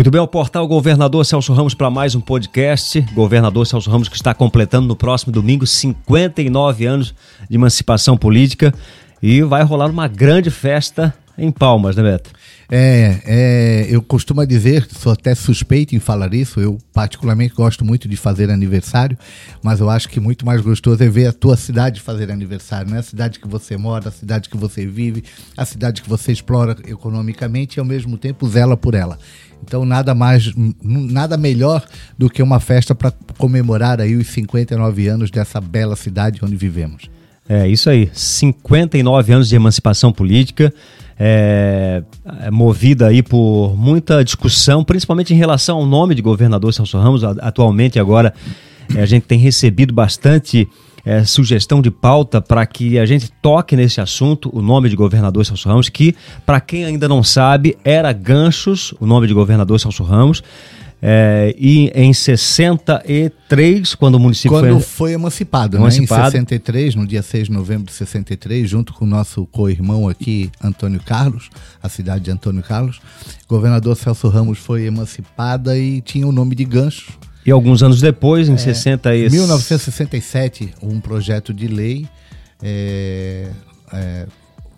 Muito bem, o portal Governador Celso Ramos para mais um podcast. Governador Celso Ramos que está completando no próximo domingo 59 anos de emancipação política e vai rolar uma grande festa em Palmas, né, Beto? É, é, eu costumo dizer, sou até suspeito em falar isso, eu particularmente gosto muito de fazer aniversário, mas eu acho que muito mais gostoso é ver a tua cidade fazer aniversário, né? A cidade que você mora, a cidade que você vive, a cidade que você explora economicamente e ao mesmo tempo zela por ela. Então nada mais, nada melhor do que uma festa para comemorar aí os 59 anos dessa bela cidade onde vivemos. É isso aí, 59 anos de emancipação política é, é, movida aí por muita discussão, principalmente em relação ao nome de governador Celso Ramos. Atualmente, agora, é, a gente tem recebido bastante é, sugestão de pauta para que a gente toque nesse assunto, o nome de governador Celso Ramos, que, para quem ainda não sabe, era Ganchos, o nome de governador Celso Ramos. É, e em 63, quando o município quando foi, foi emancipado, emancipado, né? Em 63, no dia 6 de novembro de 63, junto com o nosso co-irmão aqui, Antônio Carlos, a cidade de Antônio Carlos, o governador Celso Ramos foi emancipada e tinha o nome de Gancho. E alguns anos depois, em é, 60 e... 1967, um projeto de lei é, é,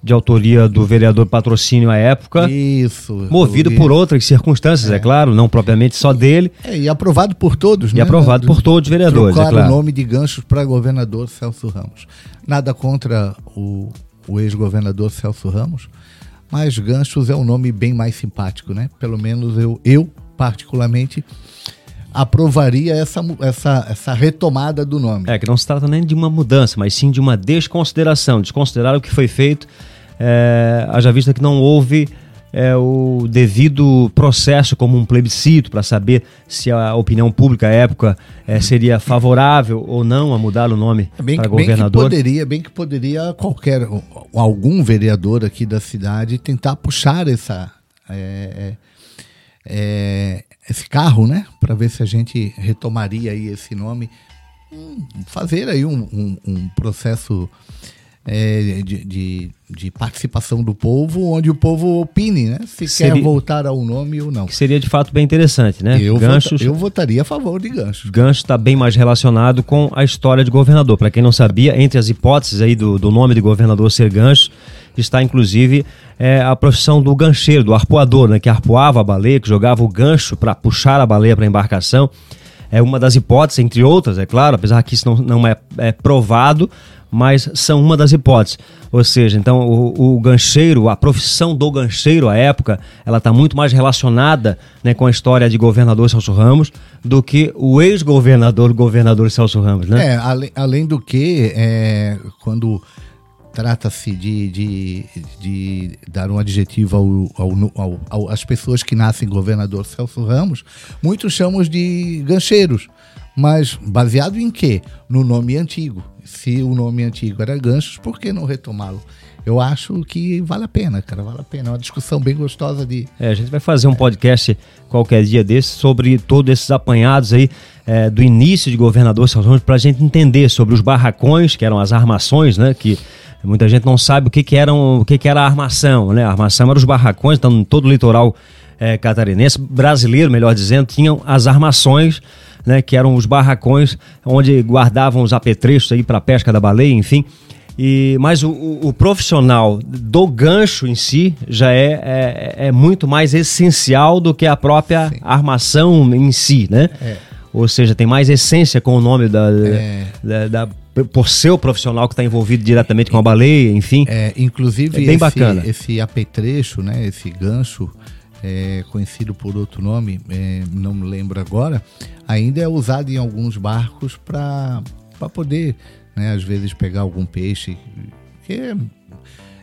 de autoria do vereador Patrocínio à época. Isso. Movido por outras circunstâncias, é. é. claro, não propriamente só dele. É, e aprovado por todos, e né? E aprovado por todos os vereadores, é claro. o nome de ganchos para governador Celso Ramos. Nada contra o, o ex-governador Celso Ramos, mas ganchos é um nome bem mais simpático, né? Pelo menos eu, eu particularmente aprovaria essa, essa, essa retomada do nome. É, que não se trata nem de uma mudança, mas sim de uma desconsideração, desconsiderar o que foi feito é, haja vista que não houve é, o devido processo como um plebiscito para saber se a opinião pública à época é, seria favorável ou não a mudar o nome bem para governador. Bem que poderia, bem que poderia qualquer algum vereador aqui da cidade tentar puxar essa é, é, é esse carro, né, para ver se a gente retomaria aí esse nome, hum, fazer aí um, um, um processo é, de, de, de, participação do povo, onde o povo opine, né? Se seria, quer voltar ao nome ou não. Seria de fato bem interessante, né? Eu, ganchos, vota, eu votaria a favor de ganchos. Ganchos está bem mais relacionado com a história de governador. Para quem não sabia, entre as hipóteses aí do, do nome de governador ser ganchos, está inclusive é, a profissão do gancheiro, do arpoador, né? Que arpoava a baleia, que jogava o gancho para puxar a baleia para a embarcação. É uma das hipóteses, entre outras, é claro, apesar que isso não, não é, é provado, mas são uma das hipóteses. Ou seja, então o, o gancheiro, a profissão do gancheiro à época, ela está muito mais relacionada né, com a história de governador Celso Ramos do que o ex-governador, governador Celso Ramos, né? É, além, além do que, é, quando trata-se de, de, de, dar um adjetivo ao, ao, às pessoas que nascem governador Celso Ramos, muitos chamam de gancheiros. Mas baseado em quê? No nome antigo. Se o nome antigo era Ganchos, por que não retomá-lo? Eu acho que vale a pena, cara, vale a pena. É uma discussão bem gostosa de. É, a gente vai fazer um podcast qualquer dia desse sobre todos esses apanhados aí é, do início de governador Celso Ramos para a gente entender sobre os barracões, que eram as armações, né? Que muita gente não sabe o que, que, eram, o que, que era a armação, né? A armação eram os barracões, então todo o litoral é, catarinense, brasileiro, melhor dizendo, tinham as armações né, que eram os barracões onde guardavam os apetrechos aí para pesca da baleia, enfim. E, mas o, o, o, profissional do gancho em si já é, é, é, muito mais essencial do que a própria Sim. armação em si, né? É. Ou seja, tem mais essência com o nome da, é. da, da por ser o profissional que está envolvido diretamente com a baleia, enfim. É, inclusive, é bem esse, bacana. esse apetrecho, né, esse gancho, é, conhecido por outro nome, é, não me lembro agora, ainda é usado em alguns barcos para poder, né, às vezes, pegar algum peixe, que é,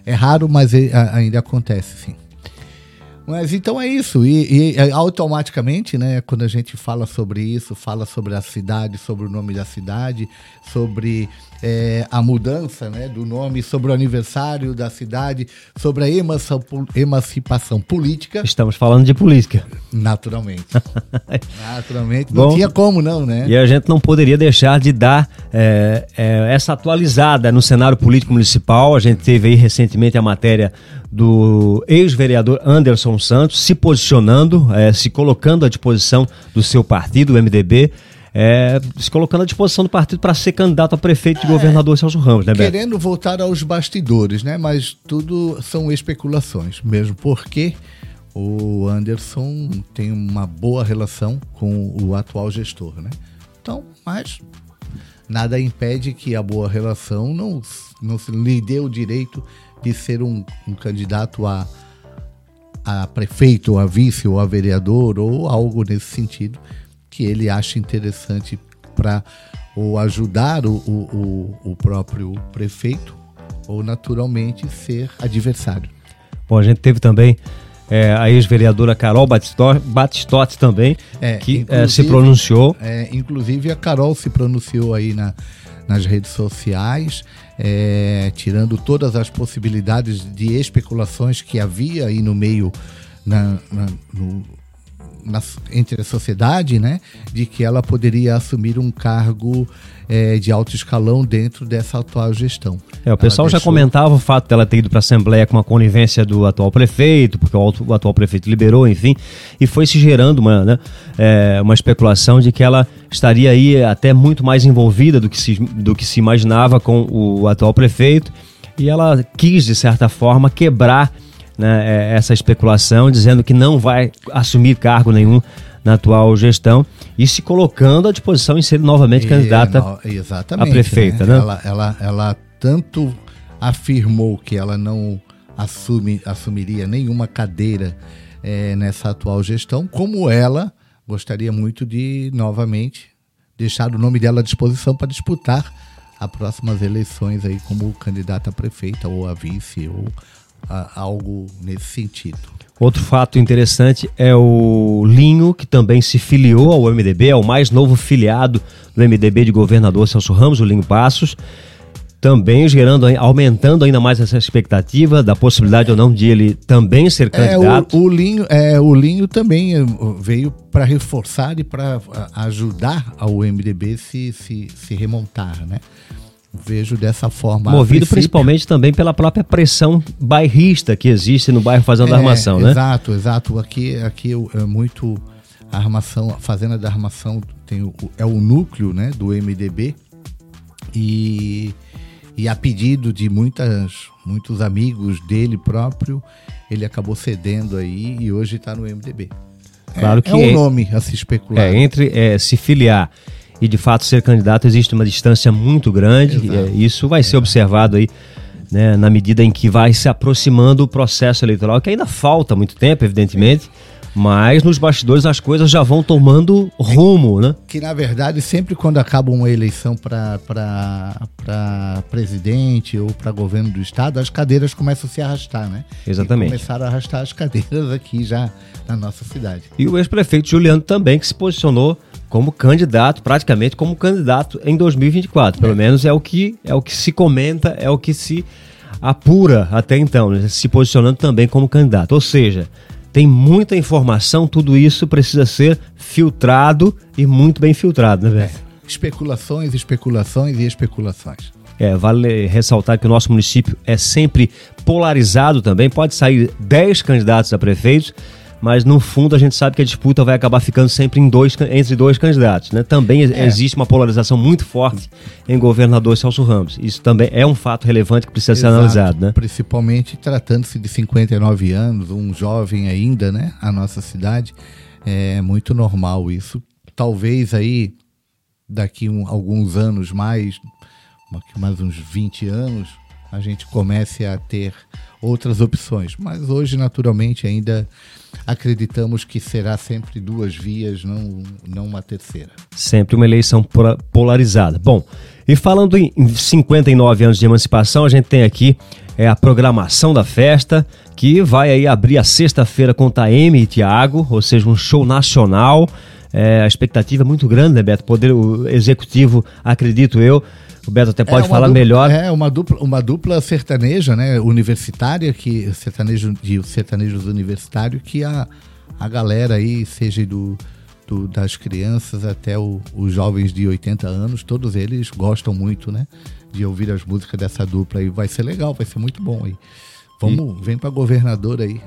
é raro, mas é, ainda acontece, sim. Mas então é isso, e, e, automaticamente, né, quando a gente fala sobre isso, fala sobre a cidade, sobre o nome da cidade, sobre é, a mudança né, do nome, sobre o aniversário da cidade, sobre a emancipação política. Estamos falando de política. Naturalmente. Naturalmente. Não Bom, tinha como não, né? E a gente não poderia deixar de dar é, é, essa atualizada no cenário político municipal. A gente teve aí recentemente a matéria do ex-vereador Anderson Santos, se posicionando, é, se colocando à disposição do seu partido, o MDB, é, se colocando à disposição do partido para ser candidato a prefeito e é, governador Celso Ramos, né, Beto? Querendo voltar aos bastidores, né? Mas tudo são especulações, mesmo porque o Anderson tem uma boa relação com o atual gestor, né? Então, mas nada impede que a boa relação não, não lhe dê o direito de ser um, um candidato a, a prefeito, ou a vice, ou a vereador, ou algo nesse sentido que ele acha interessante para ou ajudar o, o, o, próprio prefeito ou naturalmente ser adversário. Bom, a gente teve também é, a ex-vereadora Carol Batistotti também, é, que é, se pronunciou. É, inclusive a Carol se pronunciou aí na, nas redes sociais, é, tirando todas as possibilidades de especulações que havia aí no meio, na, na, no, na, entre a sociedade, né, de que ela poderia assumir um cargo é, de alto escalão dentro dessa atual gestão. É, o pessoal deixou... já comentava o fato dela ter ido para a Assembleia com a conivência do atual prefeito, porque o, o, atual prefeito liberou, enfim, e foi se gerando uma, né, é, uma especulação de que ela estaria aí até muito mais envolvida do que se, do que se imaginava com o atual prefeito, e ela quis, de certa forma, quebrar né, é, essa especulação, dizendo que não vai assumir cargo nenhum na atual gestão e se colocando à disposição em ser novamente candidata no, a prefeita. Né? Né? Ela, ela, ela tanto afirmou que ela não assume, assumiria nenhuma cadeira é, nessa atual gestão, como ela gostaria muito de novamente deixar o nome dela à disposição para disputar as próximas eleições aí como candidata a prefeita ou a vice ou algo nesse sentido. Outro fato interessante é o Linho, que também se filiou ao MDB, é o mais novo filiado do MDB de governador Celso Ramos, o Linho Passos. Também gerando, aumentando ainda mais essa expectativa da possibilidade ou não de ele também ser candidato. É, o, o, Linho, é, o Linho também eh, veio para reforçar e para ajudar ao MDB se, se, se remontar, né? Vejo dessa forma. Movido principalmente também pela própria pressão bairrista que existe no bairro Fazenda é, da Armação, né? Exato, exato. Aqui, aqui é muito a armação, a Fazenda da Armação tem o, é o núcleo né, do MDB e, e a pedido de muitas, muitos amigos dele próprio, ele acabou cedendo aí e hoje está no MDB. Claro é, que é um nome a se especular. É, entre é, se filiar e de fato ser candidato existe uma distância muito grande. E, é, isso vai ser observado aí né, na medida em que vai se aproximando o processo eleitoral, que ainda falta muito tempo, evidentemente. Mas nos bastidores as coisas já vão tomando rumo, né? Que na verdade, sempre quando acaba uma eleição para presidente ou para governo do estado, as cadeiras começam a se arrastar, né? Exatamente. E começaram a arrastar as cadeiras aqui já na nossa cidade. E o ex-prefeito Juliano também, que se posicionou como candidato, praticamente como candidato em 2024. Pelo é. menos é o que é o que se comenta, é o que se apura até então, né? se posicionando também como candidato. Ou seja, tem muita informação, tudo isso precisa ser filtrado e muito bem filtrado, né, velho? É. Especulações, especulações e especulações. É, vale ressaltar que o nosso município é sempre polarizado também. Pode sair 10 candidatos a prefeitos, mas no fundo a gente sabe que a disputa vai acabar ficando sempre em dois, entre dois candidatos. Né? Também é. existe uma polarização muito forte em governador Celso Ramos. Isso também é um fato relevante que precisa Exato. ser analisado. Né? Principalmente tratando-se de 59 anos, um jovem ainda, né? A nossa cidade. É muito normal isso. Talvez aí, daqui um, alguns anos mais, mais uns 20 anos, a gente comece a ter outras opções. Mas hoje, naturalmente, ainda acreditamos que será sempre duas vias, não, não uma terceira. Sempre uma eleição polarizada. Bom, e falando em 59 anos de emancipação, a gente tem aqui é, a programação da festa, que vai aí abrir a sexta-feira com Taeme e Tiago, ou seja, um show nacional. É, a expectativa é muito grande, né, Beto? Poder o executivo, acredito eu, o Beto até pode é falar dupla, melhor. É uma dupla, uma dupla sertaneja, né? Universitária, que sertanejo de sertanejos universitários, que a, a galera aí, seja do, do das crianças até o, os jovens de 80 anos, todos eles gostam muito, né? De ouvir as músicas dessa dupla aí. Vai ser legal, vai ser muito bom aí. Vamos, e... vem para governador aí.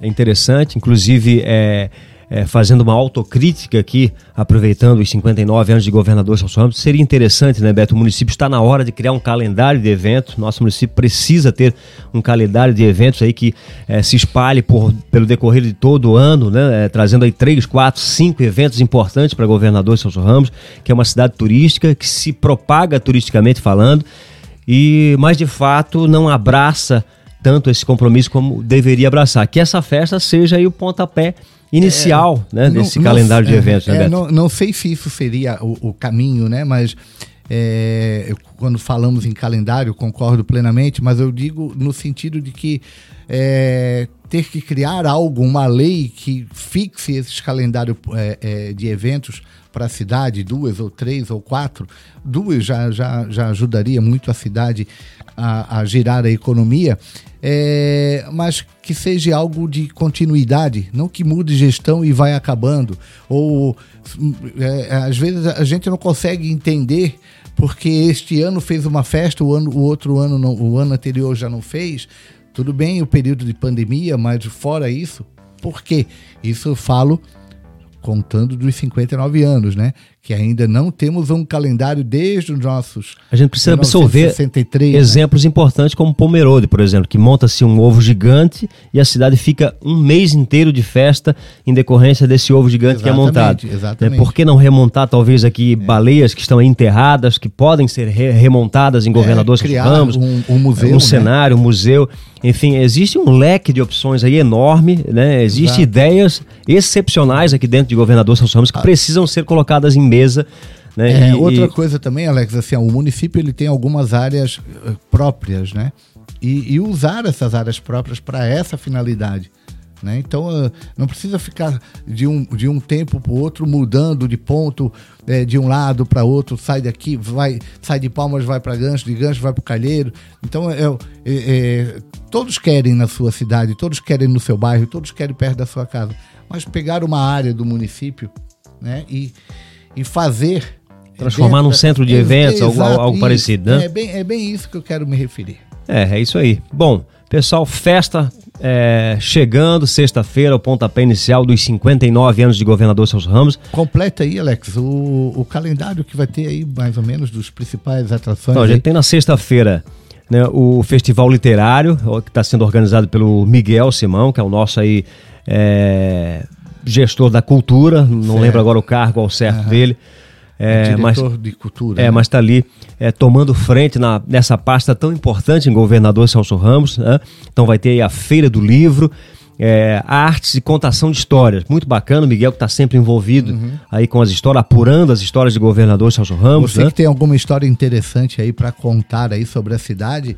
é interessante, inclusive é, é, fazendo uma autocrítica aqui, aproveitando os 59 anos de governador Celso Ramos, seria interessante, né, Beto? O município está na hora de criar um calendário de eventos. Nosso município precisa ter um calendário de eventos aí que é, se espalhe por, pelo decorrer de todo o ano, né? É, trazendo aí três, quatro, cinco eventos importantes para governador Celso Ramos, que é uma cidade turística que se propaga turisticamente falando, e mas de fato não abraça tanto esse compromisso como deveria abraçar. Que essa festa seja aí o pontapé inicial é, né, desse não, calendário não, de eventos. É, né, não, não, sei se isso seria o, o caminho, né? Mas é, eu, quando falamos em calendário, concordo plenamente, mas eu digo no sentido de que é, ter que criar algo, uma lei que fixe esse calendário é, é, de eventos para a cidade, duas ou três ou quatro, duas já, já, já ajudaria muito a cidade a, a girar a economia é, mas que seja algo de continuidade, não que mude gestão e vai acabando. Ou é, às vezes a gente não consegue entender porque este ano fez uma festa, o, ano, o outro ano, não, o ano anterior já não fez. Tudo bem o período de pandemia, mas fora isso, por quê? Isso eu falo contando dos 59 anos, né? Que ainda não temos um calendário desde os nossos. A gente precisa absorver né? exemplos né? importantes como Pomerode, por exemplo, que monta-se um ovo gigante e a cidade fica um mês inteiro de festa em decorrência desse ovo gigante exatamente, que é montado. Exatamente. É, por que não remontar talvez aqui é. baleias que estão enterradas, que podem ser re remontadas em governadores é, criar Ramos, um, um museu, um né? cenário, um museu. Enfim, existe um leque de opções aí enorme, né? Existem ideias excepcionais aqui dentro de governador São Ramos que ah. precisam ser colocadas em mesa. Né? É, e, outra e... coisa também, Alex, assim, o município ele tem algumas áreas uh, próprias, né? E, e, usar essas áreas próprias para essa finalidade. Né? Então, uh, não precisa ficar de um, de um tempo para o outro mudando de ponto é, de um lado para outro, sai daqui, vai, sai de Palmas, vai para Gancho, de Gancho vai para o Calheiro. Então, é, é, é, todos querem na sua cidade, todos querem no seu bairro, todos querem perto da sua casa. Mas pegar uma área do município né, e, e fazer. Transformar num centro de eventos, algo, algo isso, parecido, né? É bem, é bem isso que eu quero me referir. É, é isso aí. Bom, pessoal, festa é, chegando sexta-feira, o pontapé inicial dos 59 anos de governador Celso Ramos. Completa aí, Alex, o, o calendário que vai ter aí, mais ou menos, dos principais atrações. Então, a gente tem na sexta-feira né, o Festival Literário, que está sendo organizado pelo Miguel Simão, que é o nosso aí é, gestor da cultura, não certo. lembro agora o cargo ao certo uhum. dele. É, diretor mas, de cultura. É, né? mas está ali é, tomando frente na, nessa pasta tão importante em governador Celso Ramos. Né? Então vai ter a Feira do Livro, é, artes e contação de histórias. Muito bacana, o Miguel que está sempre envolvido uhum. aí com as histórias, apurando as histórias de governador Celso Ramos. Você né? que tem alguma história interessante aí para contar aí sobre a cidade,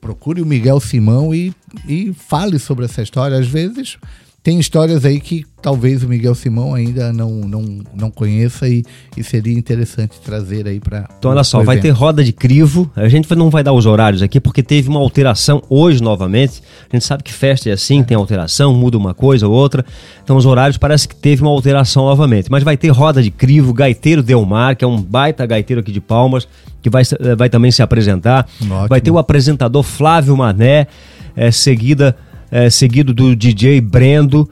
procure o Miguel Simão e, e fale sobre essa história. Às vezes tem histórias aí que talvez o Miguel Simão ainda não, não, não conheça e, e seria interessante trazer aí para. Então, olha só, vai ter roda de crivo. A gente não vai dar os horários aqui porque teve uma alteração hoje novamente. A gente sabe que festa é assim, tem alteração, muda uma coisa ou outra. Então, os horários parece que teve uma alteração novamente. Mas vai ter roda de crivo, Gaiteiro Delmar, que é um baita gaiteiro aqui de Palmas, que vai, vai também se apresentar. Ótimo. Vai ter o apresentador Flávio Mané, é, seguida é, seguido do DJ Brendo.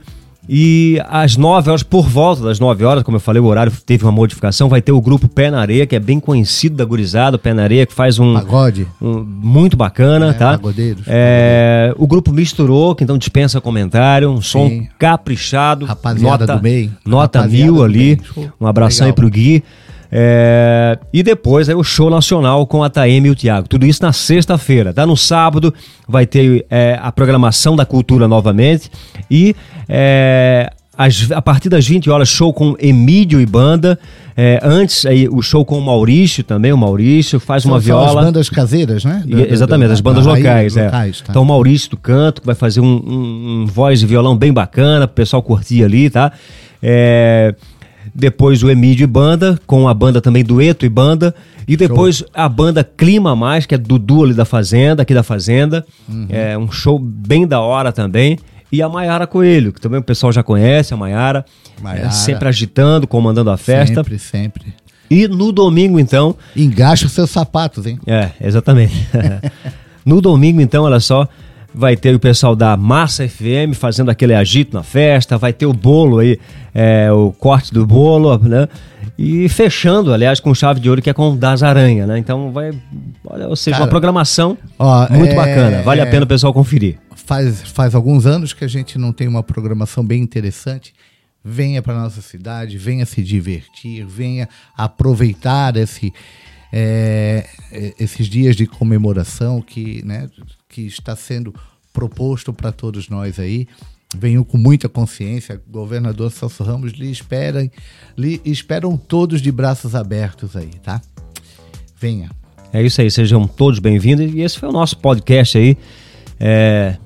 E às 9 horas, por volta das 9 horas, como eu falei, o horário teve uma modificação, vai ter o grupo Pé na Areia, que é bem conhecido da gurizada, Pé na Areia, que faz um. Pagode. Um, muito bacana, é, tá? Pagodeiros, é, O grupo misturou, que então dispensa comentário, um som Sim. caprichado. Rapaziada nota, do meio. Nota mil ali. Um abração Legal. aí pro Gui. É, e depois aí o show nacional com a Taeme e o Tiago. Tudo isso na sexta-feira. Tá? No sábado vai ter é, a programação da cultura novamente. E é, as, a partir das 20 horas, show com Emílio e banda. É, antes, aí, o show com o Maurício também. O Maurício faz são, uma viola. São as bandas caseiras, né? Do, exatamente, do, as bandas locais. É. locais tá. Então, o Maurício do canto, que vai fazer um, um, um voz e violão bem bacana, pro pessoal curtir ali, tá? É, depois o Emílio e Banda, com a banda também Dueto e Banda, e depois show. a banda Clima Mais, que é do duo ali da Fazenda, aqui da Fazenda, uhum. é um show bem da hora também, e a Maiara Coelho, que também o pessoal já conhece, a Maiara, é, sempre agitando, comandando a festa. Sempre, sempre. E no domingo, então... Engaxa os seus sapatos, hein? É, exatamente. no domingo, então, olha só, vai ter o pessoal da Massa FM fazendo aquele agito na festa, vai ter o bolo aí, é, o corte do bolo, né? E fechando, aliás, com chave de ouro que é com o das Aranha, né? Então vai, olha, ou seja, Cara, uma programação ó, muito é, bacana, vale a pena o pessoal conferir. Faz, faz alguns anos que a gente não tem uma programação bem interessante. Venha para nossa cidade, venha se divertir, venha aproveitar esse, é, esses dias de comemoração que, né, que está sendo proposto para todos nós aí. Venham com muita consciência, governador Celso Ramos lhe esperam, lhe esperam todos de braços abertos aí, tá? Venha. É isso aí, sejam todos bem-vindos. E esse foi o nosso podcast aí. É,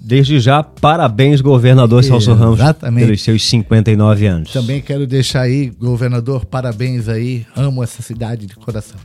Desde já, parabéns, governador Celso Ramos, Exatamente. pelos seus 59 anos. Também quero deixar aí, governador, parabéns aí. Amo essa cidade de coração.